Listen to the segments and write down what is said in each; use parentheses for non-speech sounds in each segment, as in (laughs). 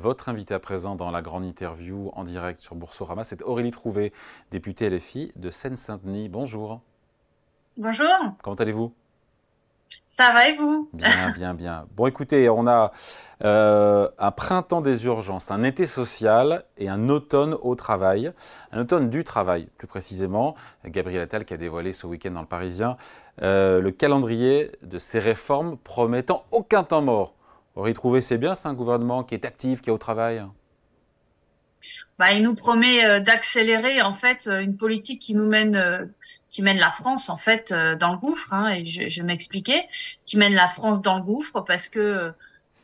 votre invité à présent dans la grande interview en direct sur Boursorama. C'est Aurélie Trouvé, députée LFI de Seine-Saint-Denis. Bonjour. Bonjour. Comment allez-vous? Ça va et vous? Bien, (laughs) bien, bien. Bon, écoutez, on a euh, un printemps des urgences, un été social et un automne au travail. Un automne du travail, plus précisément. Gabriel Attal qui a dévoilé ce week-end dans le Parisien euh, le calendrier de ces réformes promettant aucun temps mort. Aurait trouvé c'est bien, c'est un gouvernement qui est actif, qui est au travail bah, Il nous promet euh, d'accélérer en fait une politique qui nous mène qui mène la France en fait dans le gouffre, hein, et je, m'expliquais, qui mène la France dans le gouffre parce que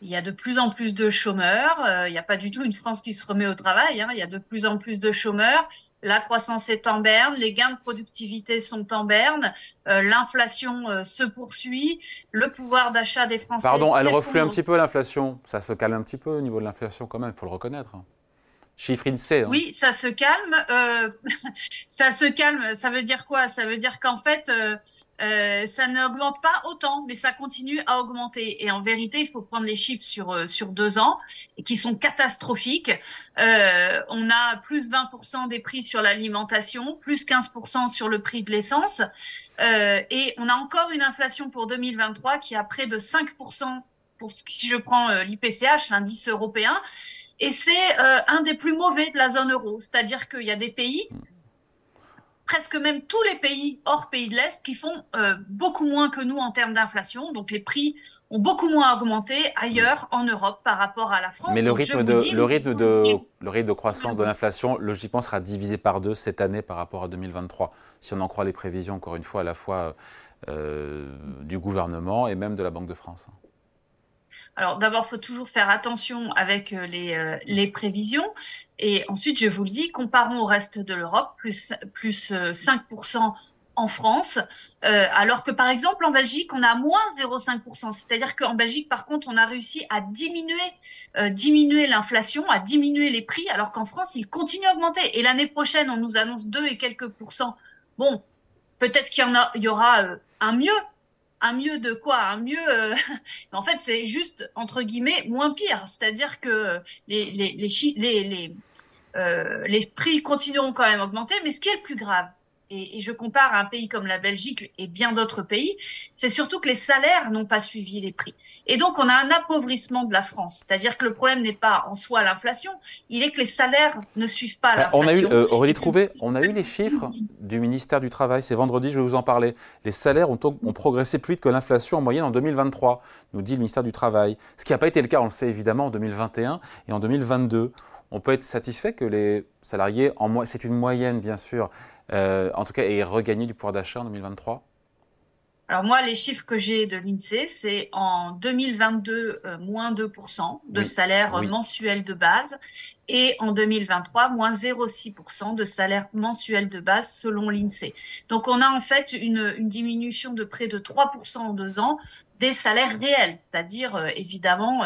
il y a de plus en plus de chômeurs. Euh, il n'y a pas du tout une France qui se remet au travail. Hein. Il y a de plus en plus de chômeurs. La croissance est en berne, les gains de productivité sont en berne, euh, l'inflation euh, se poursuit, le pouvoir d'achat des Français. Pardon, elle reflue un petit peu l'inflation. Ça se calme un petit peu au niveau de l'inflation quand même, il faut le reconnaître. Chiffre INSEE. Hein. Oui, ça se calme. (laughs) ça se calme. Ça veut dire quoi? Ça veut dire qu'en fait, euh, ça n'augmente pas autant, mais ça continue à augmenter. Et en vérité, il faut prendre les chiffres sur euh, sur deux ans qui sont catastrophiques. Euh, on a plus 20% des prix sur l'alimentation, plus 15% sur le prix de l'essence, euh, et on a encore une inflation pour 2023 qui a près de 5% pour si je prends euh, l'IPCH, l'indice européen. Et c'est un des plus mauvais de la zone euro, c'est-à-dire qu'il y a des pays presque même tous les pays hors pays de l'Est qui font euh, beaucoup moins que nous en termes d'inflation. Donc les prix ont beaucoup moins augmenté ailleurs en Europe par rapport à la France. Mais le rythme, de, le, rythme de, le rythme de croissance de l'inflation, logiquement, sera divisé par deux cette année par rapport à 2023, si on en croit les prévisions, encore une fois, à la fois euh, du gouvernement et même de la Banque de France. Alors d'abord, faut toujours faire attention avec euh, les, euh, les, prévisions. Et ensuite, je vous le dis, comparons au reste de l'Europe, plus, plus 5% euh, en France, alors que par exemple en Belgique, on a moins 0,5%. C'est-à-dire qu'en Belgique, par contre, on a réussi à diminuer, diminuer l'inflation, à diminuer les prix, alors qu'en France, il continue à augmenter. Et l'année prochaine, on nous annonce 2 et quelques pourcents. Bon, peut-être qu'il y aura un mieux, mieux de quoi Un mieux, euh, (laughs) en fait, c'est juste entre guillemets moins pire. C'est-à-dire que les les les les, les, euh, les prix continueront quand même à augmenter, mais ce qui est le plus grave, et, je compare un pays comme la Belgique et bien d'autres pays, c'est surtout que les salaires n'ont pas suivi les prix. Et donc, on a un appauvrissement de la France. C'est-à-dire que le problème n'est pas en soi l'inflation, il est que les salaires ne suivent pas l'inflation. On a eu, euh, Aurélie Trouvé, on a eu les chiffres du ministère du Travail. C'est vendredi, je vais vous en parler. Les salaires ont, ont progressé plus vite que l'inflation en moyenne en 2023, nous dit le ministère du Travail. Ce qui n'a pas été le cas, on le sait évidemment, en 2021 et en 2022. On peut être satisfait que les salariés, en c'est une moyenne bien sûr, euh, en tout cas, et regagner du pouvoir d'achat en 2023 alors moi, les chiffres que j'ai de l'INSEE, c'est en 2022, euh, moins 2% de salaire mensuel de base et en 2023, moins 0,6% de salaire mensuel de base selon l'INSEE. Donc on a en fait une, une, diminution de près de 3% en deux ans des salaires réels, c'est-à-dire euh, évidemment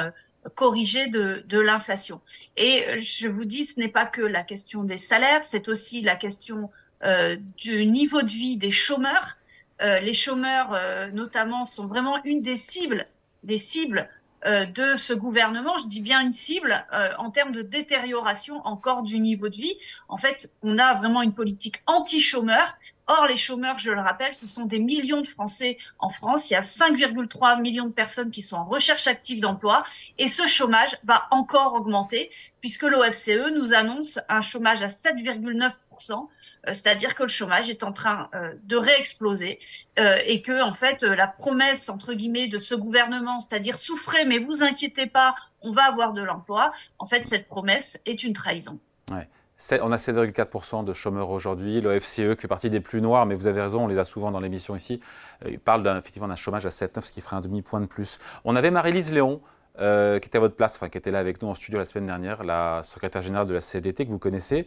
corrigés de, de l'inflation. Et je vous dis, ce n'est pas que la question des salaires, c'est aussi la question euh, du niveau de vie des chômeurs. Euh, les chômeurs, euh, notamment, sont vraiment une des cibles, des cibles de ce gouvernement. Je dis bien une cible en termes de détérioration encore du niveau de vie. En fait, on a vraiment une politique anti-chômeurs. Or, les chômeurs, je le rappelle, ce sont des millions de Français en France. Il y a 5,3 millions de personnes qui sont en recherche active d'emploi. Et ce chômage va encore augmenter puisque l'OFCE nous annonce un chômage à 7,9%. Euh, c'est-à-dire que le chômage est en train euh, de réexploser euh, et que en fait la promesse entre guillemets de ce gouvernement, c'est-à-dire souffrez mais vous inquiétez pas, on va avoir de l'emploi, en fait cette promesse est une trahison. On a 7,4% de chômeurs aujourd'hui. L'OFCE, qui fait partie des plus noirs, mais vous avez raison, on les a souvent dans l'émission ici, il parle effectivement d'un chômage à 7,9, ce qui ferait un demi-point de plus. On avait Marie-Lise Léon, qui était à votre place, enfin, qui était là avec nous en studio la semaine dernière, la secrétaire générale de la CDT que vous connaissez.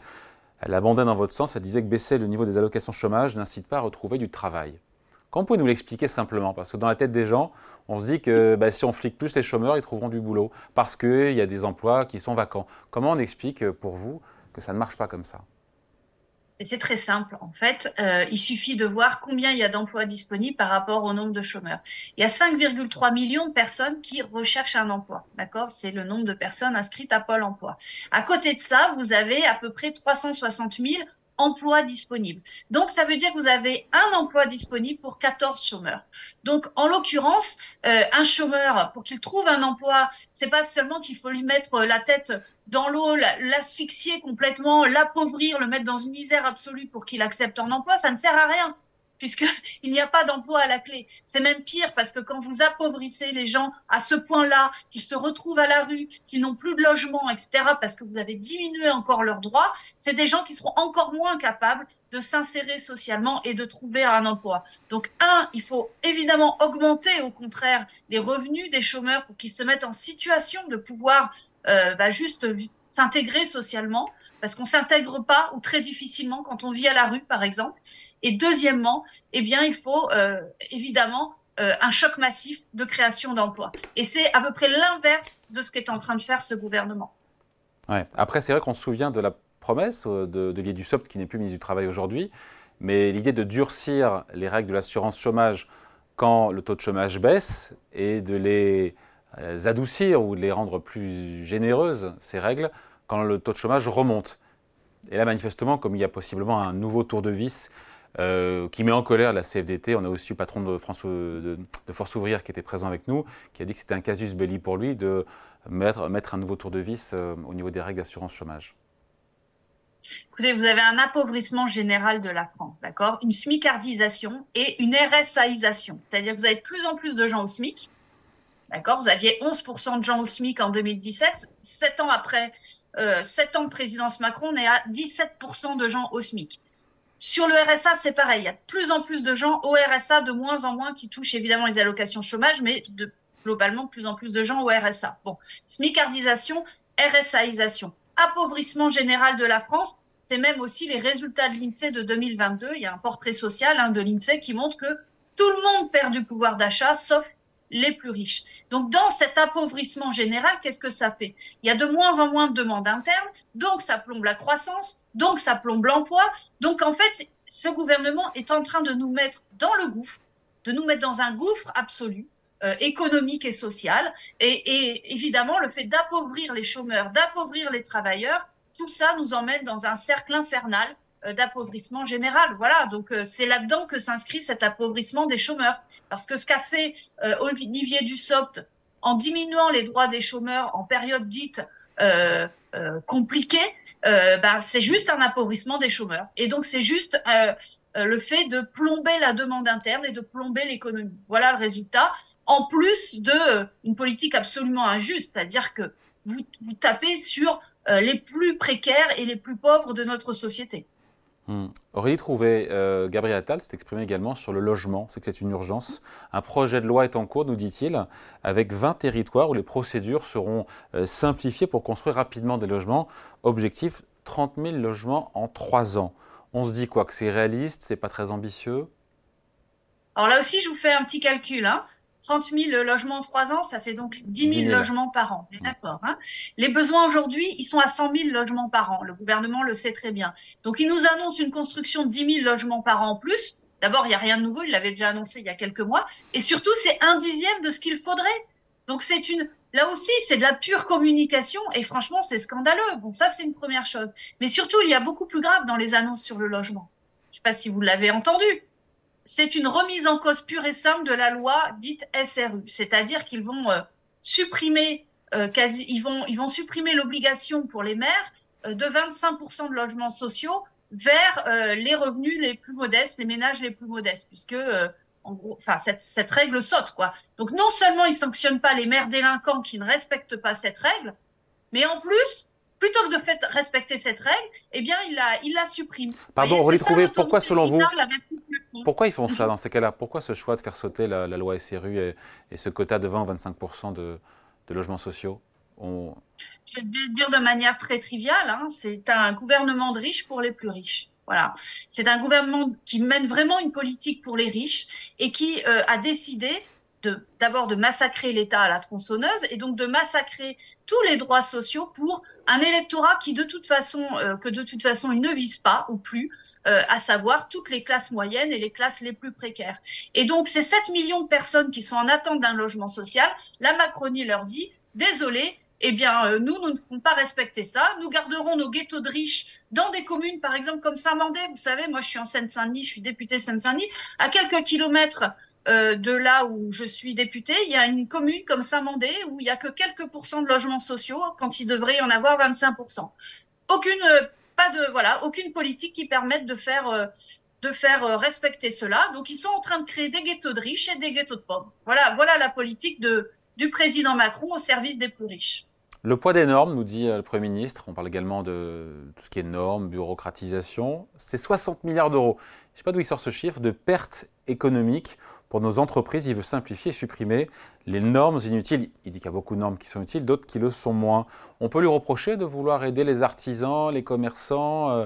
Elle abandonne dans votre sens, elle disait que baisser le niveau des allocations chômage n'incite pas à retrouver du travail. Comment pouvez-vous nous l'expliquer simplement? Parce que dans la tête des gens, on se dit que bah, si on flique plus les chômeurs, ils trouveront du boulot, parce qu'il y a des emplois qui sont vacants. Comment on explique pour vous que ça ne marche pas comme ça? Et c'est très simple, en fait. Euh, il suffit de voir combien il y a d'emplois disponibles par rapport au nombre de chômeurs. Il y a 5,3 millions de personnes qui recherchent un emploi. D'accord? C'est le nombre de personnes inscrites à Pôle emploi. À côté de ça, vous avez à peu près 360 000 emplois disponibles. Donc, ça veut dire que vous avez un emploi disponible pour 14 chômeurs. Donc, en l'occurrence, euh, un chômeur, pour qu'il trouve un emploi, c'est pas seulement qu'il faut lui mettre la tête dans l'eau, l'asphyxier complètement, l'appauvrir, le mettre dans une misère absolue pour qu'il accepte un emploi, ça ne sert à rien (laughs) puisqu'il n'y a pas d'emploi à la clé. C'est même pire parce que quand vous appauvrissez les gens à ce point-là, qu'ils se retrouvent à la rue, qu'ils n'ont plus de logement, etc., parce que vous avez diminué encore leurs droits, c'est des gens qui seront encore moins capables de s'insérer socialement et de trouver un emploi. Donc, un, il faut évidemment augmenter au contraire les revenus des chômeurs pour qu'ils se mettent en situation de pouvoir euh, bah, juste s'intégrer socialement, parce qu'on s'intègre pas ou très difficilement quand on vit à la rue, par exemple. Et deuxièmement, eh bien, il faut euh, évidemment euh, un choc massif de création d'emplois. Et c'est à peu près l'inverse de ce qu'est en train de faire ce gouvernement. Après, c'est vrai qu'on se souvient de la promesse de, de Dussopt, qui n'est plus ministre du Travail aujourd'hui, mais l'idée de durcir les règles de l'assurance chômage quand le taux de chômage baisse et de les adoucir ou les rendre plus généreuses, ces règles, quand le taux de chômage remonte. Et là, manifestement, comme il y a possiblement un nouveau tour de vis euh, qui met en colère la CFDT. On a aussi le patron de, France, de, Force ouvrière qui était présent avec nous, qui a dit que c'était un casus belli pour lui de mettre, mettre un nouveau tour de vis euh, au niveau des règles d'assurance chômage. Écoutez, vous avez un appauvrissement général de la France, d'accord? Une smicardisation et une RSAisation. C'est-à-dire que vous avez de plus en plus de gens au SMIC, d'accord Vous aviez 11% de gens au SMIC en 2017. Sept ans après, euh, 7 ans de présidence Macron, on est à 17% de gens au SMIC. Sur le RSA, c'est pareil. Il y a de plus en plus de gens au RSA, de moins en moins qui touchent évidemment les allocations chômage, mais de, globalement de plus en plus de gens au RSA. Bon, smicardisation, RSAisation, appauvrissement général de la France. C'est même aussi les résultats de l'INSEE de 2022. Il y a un portrait social hein, de l'INSEE qui montre que tout le monde perd du pouvoir d'achat, sauf les plus riches. Donc, dans cet appauvrissement général, qu'est-ce que ça fait? Il y a de moins en moins de demandes internes, donc ça plombe la croissance, donc ça plombe l'emploi. Donc, en fait, ce gouvernement est en train de nous mettre dans le gouffre, de nous mettre dans un gouffre absolu, euh, économique et social. Et, évidemment, le fait d'appauvrir les chômeurs, d'appauvrir les travailleurs, tout ça nous emmène dans un cercle infernal d'appauvrissement général. Voilà, donc euh, c'est là-dedans que s'inscrit cet appauvrissement des chômeurs. Parce que ce qu'a fait euh, Olivier Dussopt en diminuant les droits des chômeurs en période dite euh, euh, compliquée, ben, c'est juste un appauvrissement des chômeurs. Et donc c'est juste le fait de plomber la demande interne et de plomber l'économie. Voilà le résultat. En plus de une politique absolument injuste, c'est-à-dire que vous tapez sur les plus précaires et les plus pauvres de notre société. Hmm. Aurélie Trouvé, euh, Gabriel Attal s'est exprimé également sur le logement. C'est que c'est une urgence. Un projet de loi est en cours, nous dit-il, avec 20 territoires où les procédures seront euh, simplifiées pour construire rapidement des logements. Objectif 30 000 logements en 3 ans. On se dit quoi? Que c'est réaliste, c'est pas très ambitieux? Alors là aussi, je vous fais un petit calcul. Hein. 30 000 logements en trois ans, ça fait donc 10 000, logements par an. D'accord. Hein les besoins aujourd'hui, ils sont à 100 000 logements par an. Le gouvernement le sait très bien. Donc, il nous annonce une construction de 10 000 logements par an en plus. D'abord, il n'y a rien de nouveau. Il l'avait déjà annoncé il y a quelques mois. Et surtout, c'est un dixième de ce qu'il faudrait. Donc, c'est une, là aussi, c'est de la pure communication. Et franchement, c'est scandaleux. Bon, ça, c'est une première chose. Mais surtout, il y a beaucoup plus grave dans les annonces sur le logement. Je ne sais pas si vous l'avez entendu c'est une remise en cause pure et simple de la loi dite SRU, c'est-à-dire qu'ils vont euh, supprimer euh, quasi, ils vont, ils vont supprimer l'obligation pour les maires euh, de 25% de logements sociaux vers les revenus les plus modestes, les ménages les plus modestes, puisque en gros, enfin cette, cette règle saute quoi. Donc non seulement ils sanctionnent pas les maires délinquants qui ne respectent pas cette règle, mais en plus plutôt que de fait respecter cette règle, eh bien, il la, il la supprime. Pardon, on va trouver pourquoi, selon vous, (laughs) pourquoi ils font ça dans ces cas-là? Pourquoi ce choix de faire sauter la, loi SRU et, et, ce quota de 20-25% de, de, logements sociaux? On... Je vais dire de manière très triviale, hein, c'est un gouvernement de riches pour les plus riches. Voilà. C'est un gouvernement qui mène vraiment une politique pour les riches et qui euh, a décidé d'abord de, massacrer l'État à la tronçonneuse et donc de massacrer tous les droits sociaux pour un électorat qui de toute façon euh, que de toute façon il ne vise pas ou plus à savoir toutes les classes moyennes et les classes les plus précaires. Et donc, ces 7 millions de personnes qui sont en attente d'un logement social, la Macronie leur dit, désolé, eh bien, euh, nous, nous ne ferons pas respecter ça. Nous garderons nos ghettos de riches dans des communes, par exemple, comme Saint-Mandé. Vous savez, moi, je suis en Seine-Saint-Denis, je suis députée Seine-Saint-Denis. À quelques kilomètres euh, de là où je suis députée, il y a une commune comme Saint-Mandé où il y a que quelques pourcents de logements sociaux quand il devrait y en avoir 25%. Aucune, euh, pas de, voilà, aucune politique qui permette de faire, de faire respecter cela. Donc, ils sont en train de créer des ghettos de riches et des ghettos de pauvres. Voilà, voilà la politique de, du président Macron au service des plus riches. Le poids des normes, nous dit euh, le Premier ministre, on parle également de tout ce qui est normes, bureaucratisation, c'est 60 milliards d'euros. Je ne sais pas d'où il sort ce chiffre de pertes économiques pour nos entreprises. Il veut simplifier et supprimer les normes inutiles. Il dit qu'il y a beaucoup de normes qui sont utiles, d'autres qui le sont moins. On peut lui reprocher de vouloir aider les artisans, les commerçants, euh,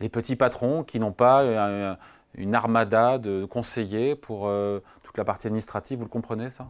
les petits patrons qui n'ont pas euh, une armada de conseillers pour toute la partie administrative. Vous le comprenez ça?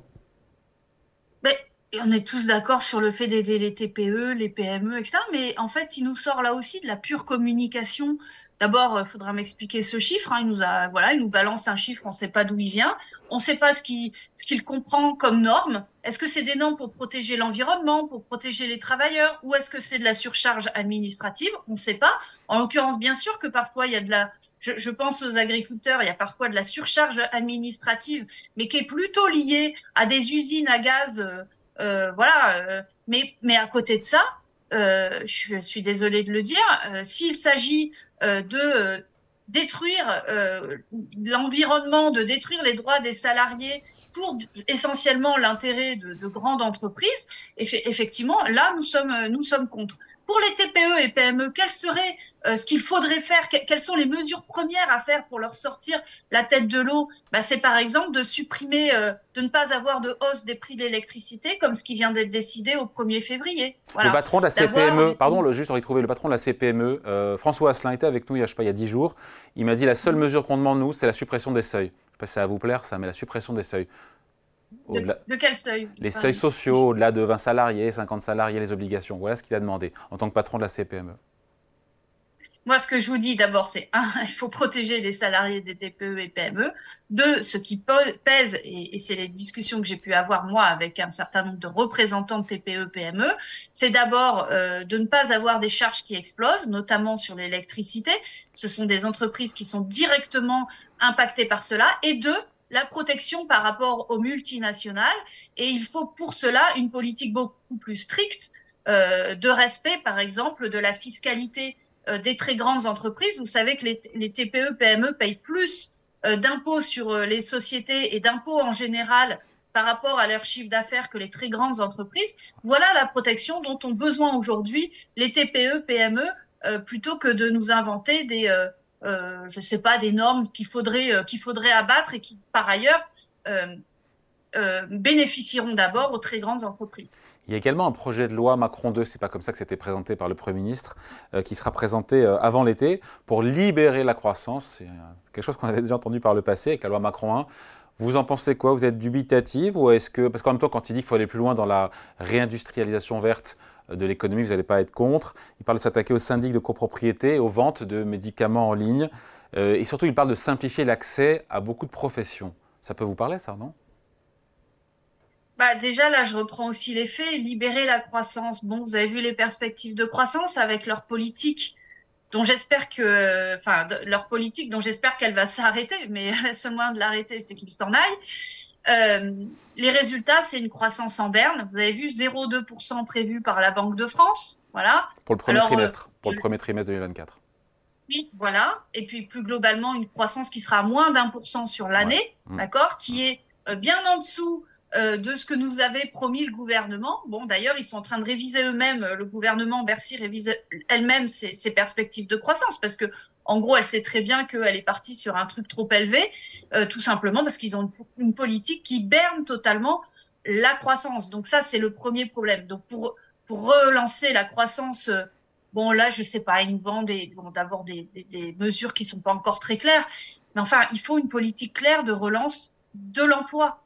Et on est tous d'accord sur le fait d'aider les TPE, les PME, etc. Mais en fait, il nous sort là aussi de la pure communication. D'abord, il faudra m'expliquer ce chiffre. Hein. Il nous a, voilà, il nous balance un chiffre, on ne sait pas d'où il vient, on ne sait pas ce qu'il comprend comme norme. Est-ce que c'est des normes pour protéger l'environnement, pour protéger les travailleurs, ou est-ce que c'est de la surcharge administrative? On ne sait pas. En l'occurrence, bien sûr que parfois il y a de la, je, je, pense aux agriculteurs, il y a parfois de la surcharge administrative, mais qui est plutôt liée à des usines à gaz. Euh, euh, voilà. Euh, mais, mais à côté de ça, euh, je suis désolée de le dire, s'il s'agit de détruire l'environnement, de détruire les droits des salariés pour essentiellement l'intérêt de, de, grandes entreprises, effectivement, là, nous sommes, nous sommes contre. Pour les TPE et PME, quel serait euh, ce qu'il faudrait faire, quelles sont les mesures premières à faire pour leur sortir la tête de l'eau? Bah, C'est par exemple de supprimer, euh, de ne pas avoir de hausse des prix de l'électricité, comme ce qui vient d'être décidé au 1er février. Le patron de la CPME, pardon, le, juste retrouver le patron de la CPME, euh, François Asselin était avec nous il y a, je sais pas, il y a 10 jours. Il m'a dit la seule mesure qu'on demande, nous, c'est la suppression des seuils. Je sais pas si ça va vous plaire, ça, mais la suppression des seuils. De, de, quel seuil Les seuils sociaux, au-delà de 20 salariés, 50 salariés, les obligations. Voilà ce qu'il a demandé en tant que patron de la CPME. Moi, ce que je vous dis d'abord, c'est un, (laughs) il faut protéger les salariés des TPE et PME. Deux, ce qui pèse, et, c'est les discussions que j'ai pu avoir moi avec un certain nombre de représentants de TPE, PME, c'est d'abord euh, de ne pas avoir des charges qui explosent, notamment sur l'électricité. Ce sont des entreprises qui sont directement impactées par cela. Et deux, la protection par rapport aux multinationales. Et il faut pour cela une politique beaucoup plus stricte euh, de respect, par exemple, de la fiscalité euh, des très grandes entreprises. Vous savez que les, TPE, PME payent plus euh, d'impôts sur euh, les sociétés et d'impôts en général par rapport à leur chiffre d'affaires que les très grandes entreprises. Voilà la protection dont ont besoin aujourd'hui les TPE, PME, plutôt que de nous inventer des, euh, je sais pas, des normes qu'il faudrait, qu'il faudrait abattre et qui, par ailleurs, euh, bénéficieront d'abord aux très grandes entreprises. Il y a également un projet de loi Macron 2, c'est pas comme ça que c'était présenté par le Premier ministre, euh, qui sera présenté euh, avant l'été pour libérer la croissance. C'est quelque chose qu'on avait déjà entendu par le passé avec la loi Macron 1. Vous en pensez quoi? Vous êtes dubitative ou est-ce que parce qu'en même temps, quand il dit qu'il faut aller plus loin dans la réindustrialisation verte de l'économie, vous n'allez pas être contre. Il parle de s'attaquer aux syndics de copropriété, aux ventes de médicaments en ligne, et surtout il parle de simplifier l'accès à beaucoup de professions. Ça peut vous parler, ça, non? Bah, déjà, là, je reprends aussi les faits. Libérer la croissance. Bon, vous avez vu les perspectives de croissance avec leur politique, dont j'espère que, enfin, leur politique dont j'espère qu'elle va s'arrêter, mais (laughs) le seul moyen de l'arrêter, c'est qu'ils s'en aillent. Euh, les résultats, c'est une croissance en berne. Vous avez vu 0,2% prévu par la Banque de France. Voilà. Pour le premier trimestre. Euh, pour le premier trimestre 2024. Oui, voilà. Et puis plus globalement, une croissance qui sera moins d'un pour cent sur l'année, mmh. d'accord, qui est euh, bien en dessous euh, de ce que nous avait promis le gouvernement. Bon, d'ailleurs, ils sont en train de réviser eux-mêmes, le gouvernement Bercy révise elle-même ses, perspectives de croissance parce que, en gros, elle sait très bien qu'elle est partie sur un truc trop élevé, euh, tout simplement parce qu'ils ont une, politique qui berne totalement la croissance. Donc ça, c'est le premier problème. Donc pour, pour relancer la croissance, euh, bon là, je sais pas, ils nous vendent d'abord des, des, des mesures qui sont pas encore très claires, mais enfin, il faut une politique claire de relance de l'emploi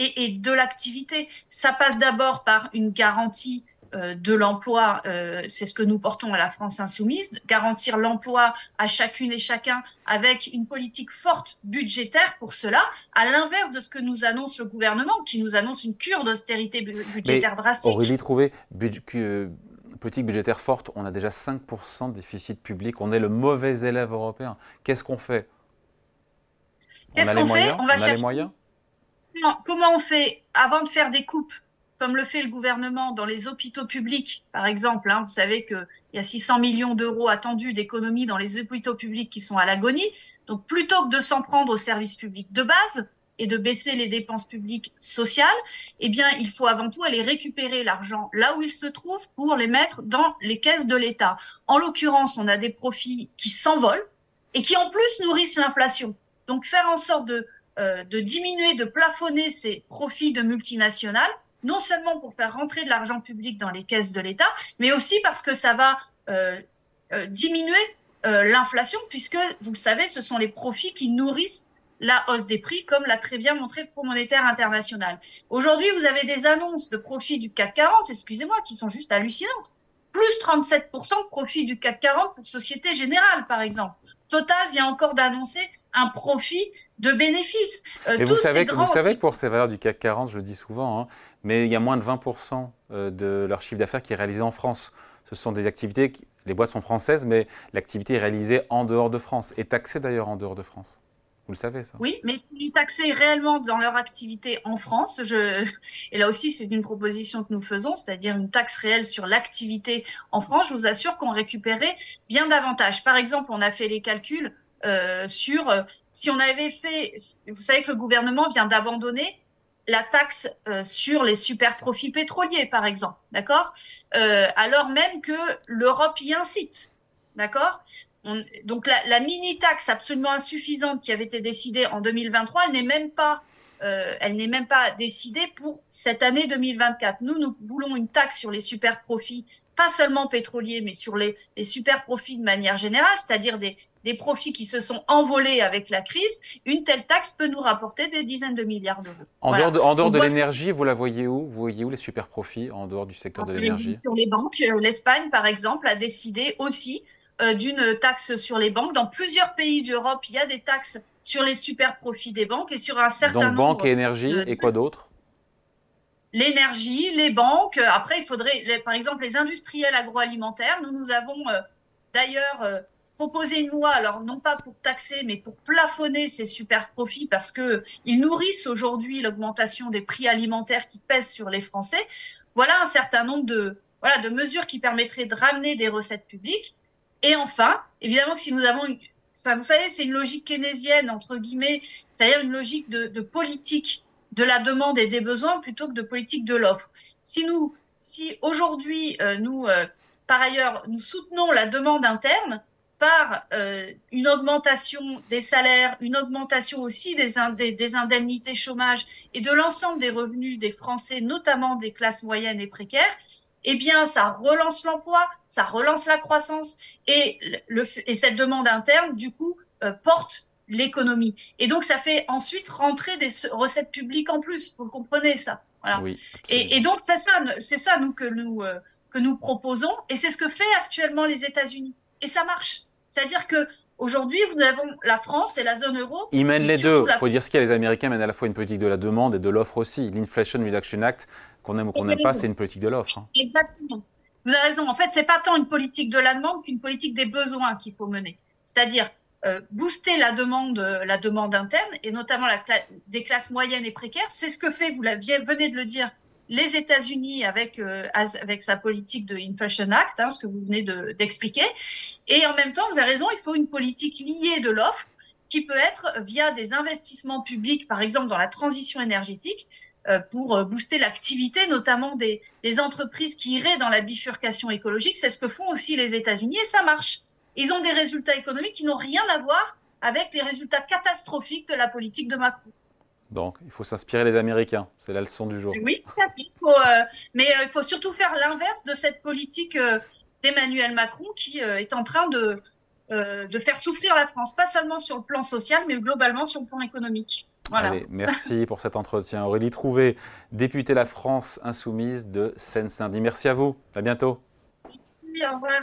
et, de l'activité. Ça passe d'abord par une garantie euh, de l'emploi, euh, c'est ce que nous portons à la France insoumise, garantir l'emploi à chacune et chacun avec une politique forte budgétaire pour cela, à l'inverse de ce que nous annonce le gouvernement, qui nous annonce une cure d'austérité budgétaire Mais drastique. Aurélie Trouvé, politique budgétaire forte, on a déjà 5% de déficit public, on est le mauvais élève européen. Qu'est-ce qu'on fait? Qu'est-ce qu'on fait? On va on a les moyens? Comment on fait avant de faire des coupes comme le fait le gouvernement dans les hôpitaux publics, par exemple. Hein, vous savez qu'il y a 600 millions d'euros attendus d'économies dans les hôpitaux publics qui sont à l'agonie. Donc, plutôt que de s'en prendre aux services publics de base et de baisser les dépenses publiques sociales, eh bien, il faut avant tout aller récupérer l'argent là où il se trouve pour les mettre dans les caisses de l'État. En l'occurrence, on a des profits qui s'envolent et qui en plus nourrissent l'inflation. Donc, faire en sorte de, euh, de diminuer, de plafonner ces profits de multinationales, non seulement pour faire rentrer de l'argent public dans les caisses de l'État, mais aussi parce que ça va euh, euh, diminuer l'inflation, puisque, vous le savez, ce sont les profits qui nourrissent la hausse des prix, comme l'a très bien montré le Fonds monétaire international. Aujourd'hui, vous avez des annonces de profits du CAC 40, excusez-moi, qui sont juste hallucinantes. Plus 37% de profits du CAC 40 pour Société Générale, par exemple. Total vient encore d'annoncer un profit de bénéfices. Et vous savez, vous savez que pour ces valeurs du CAC 40, je le dis souvent, hein, mais il y a moins de 20% euh, de leur chiffre d'affaires qui est réalisé en France. Ce sont des activités, les boîtes sont françaises, mais l'activité est réalisée en dehors de France, et taxée d'ailleurs en dehors de France. Vous le savez, ça Oui, mais ils taxés réellement dans leur activité en France. Je... Et là aussi, c'est une proposition que nous faisons, c'est-à-dire une taxe réelle sur l'activité en France. Je vous assure qu'on récupérait bien davantage. Par exemple, on a fait les calculs euh, sur euh, si on avait fait, vous savez que le gouvernement vient d'abandonner la taxe euh, sur les super profits pétroliers, par exemple, d'accord? Alors même que l'Europe y incite, d'accord? Donc la, mini-taxe absolument insuffisante qui avait été décidée en 2023, elle n'est même pas elle n'est même pas décidée pour cette année 2024. Nous, nous voulons une taxe sur les super profits, pas seulement pétroliers, mais sur les, les super profits de manière générale, c'est-à-dire des, des profits qui se sont envolés avec la crise, une telle taxe peut nous rapporter des dizaines de milliards d'euros. En dehors de, en dehors de l'énergie, vous la voyez où? Vous voyez où les super profits en dehors du secteur de l'énergie? Sur les banques, euh, l'Espagne par exemple a décidé aussi euh, d'une taxe sur les banques. Dans plusieurs pays d'Europe, il y a des taxes sur les super profits des banques et sur un certain Donc, banque et énergie et quoi d'autre? L'énergie, les banques. Après, il faudrait, par exemple, les industriels agroalimentaires. Nous, nous avons euh, d'ailleurs proposer une loi, alors non pas pour taxer, mais pour plafonner ces super profits parce que ils nourrissent aujourd'hui l'augmentation des prix alimentaires qui pèsent sur les Français. Voilà un certain nombre de, voilà, de mesures qui permettraient de ramener des recettes publiques. Et enfin, évidemment que si nous avons, vous savez, c'est une logique keynésienne, entre guillemets, c'est-à-dire une logique de, politique de la demande et des besoins plutôt que de politique de l'offre. Si nous, si aujourd'hui, euh, nous, euh, par ailleurs, nous soutenons la demande interne, par euh, une augmentation des salaires, une augmentation aussi des, indemnités chômage et de l'ensemble des revenus des Français, notamment des classes moyennes et précaires, eh bien, ça relance l'emploi, ça relance la croissance et, cette demande interne, du coup, porte l'économie. Et donc, ça fait ensuite rentrer des recettes publiques en plus. Vous comprenez ça voilà. Oui, et, et, donc, c'est ça, c'est ça nous que nous euh, que nous proposons, et c'est ce que fait actuellement les États-Unis. Et ça marche. C'est-à-dire que Aujourd'hui, nous avons la France et la zone euro. Ils mènent les deux. Il faut dire ce qu'il y a. Les Américains mènent à la fois une politique de la demande et de l'offre aussi. L'Inflation Reduction Act, qu'on aime ou qu'on n'aime pas, c'est une politique de l'offre. Hein. Exactement. Vous avez raison. En fait, c'est pas tant une politique de la demande qu'une politique des besoins qu'il faut mener. C'est-à-dire booster la demande, la demande interne et notamment la des classes moyennes et précaires. C'est ce que fait, vous venez de le dire, les États-Unis avec euh, avec sa politique de Inflation Act, hein, ce que vous venez d'expliquer, et en même temps, vous avez raison, il faut une politique liée de l'offre qui peut être via des investissements publics, par exemple dans la transition énergétique, euh, pour euh, booster l'activité, notamment des, des entreprises qui iraient dans la bifurcation écologique. C'est ce que font aussi les États-Unis et ça marche. Ils ont des résultats économiques qui n'ont rien à voir avec les résultats catastrophiques de la politique de Macron. Donc, il faut s'inspirer des Américains. C'est la leçon du jour. Oui, il faut, euh, mais euh, il faut surtout faire l'inverse de cette politique euh, d'Emmanuel Macron qui est en train de, de faire souffrir la France, pas seulement sur le plan social, mais globalement sur le plan économique. Allez, merci pour cet entretien. Aurélie Trouvé, députée La France Insoumise de Seine-Saint-Denis. Merci à vous. À bientôt. Merci, au revoir.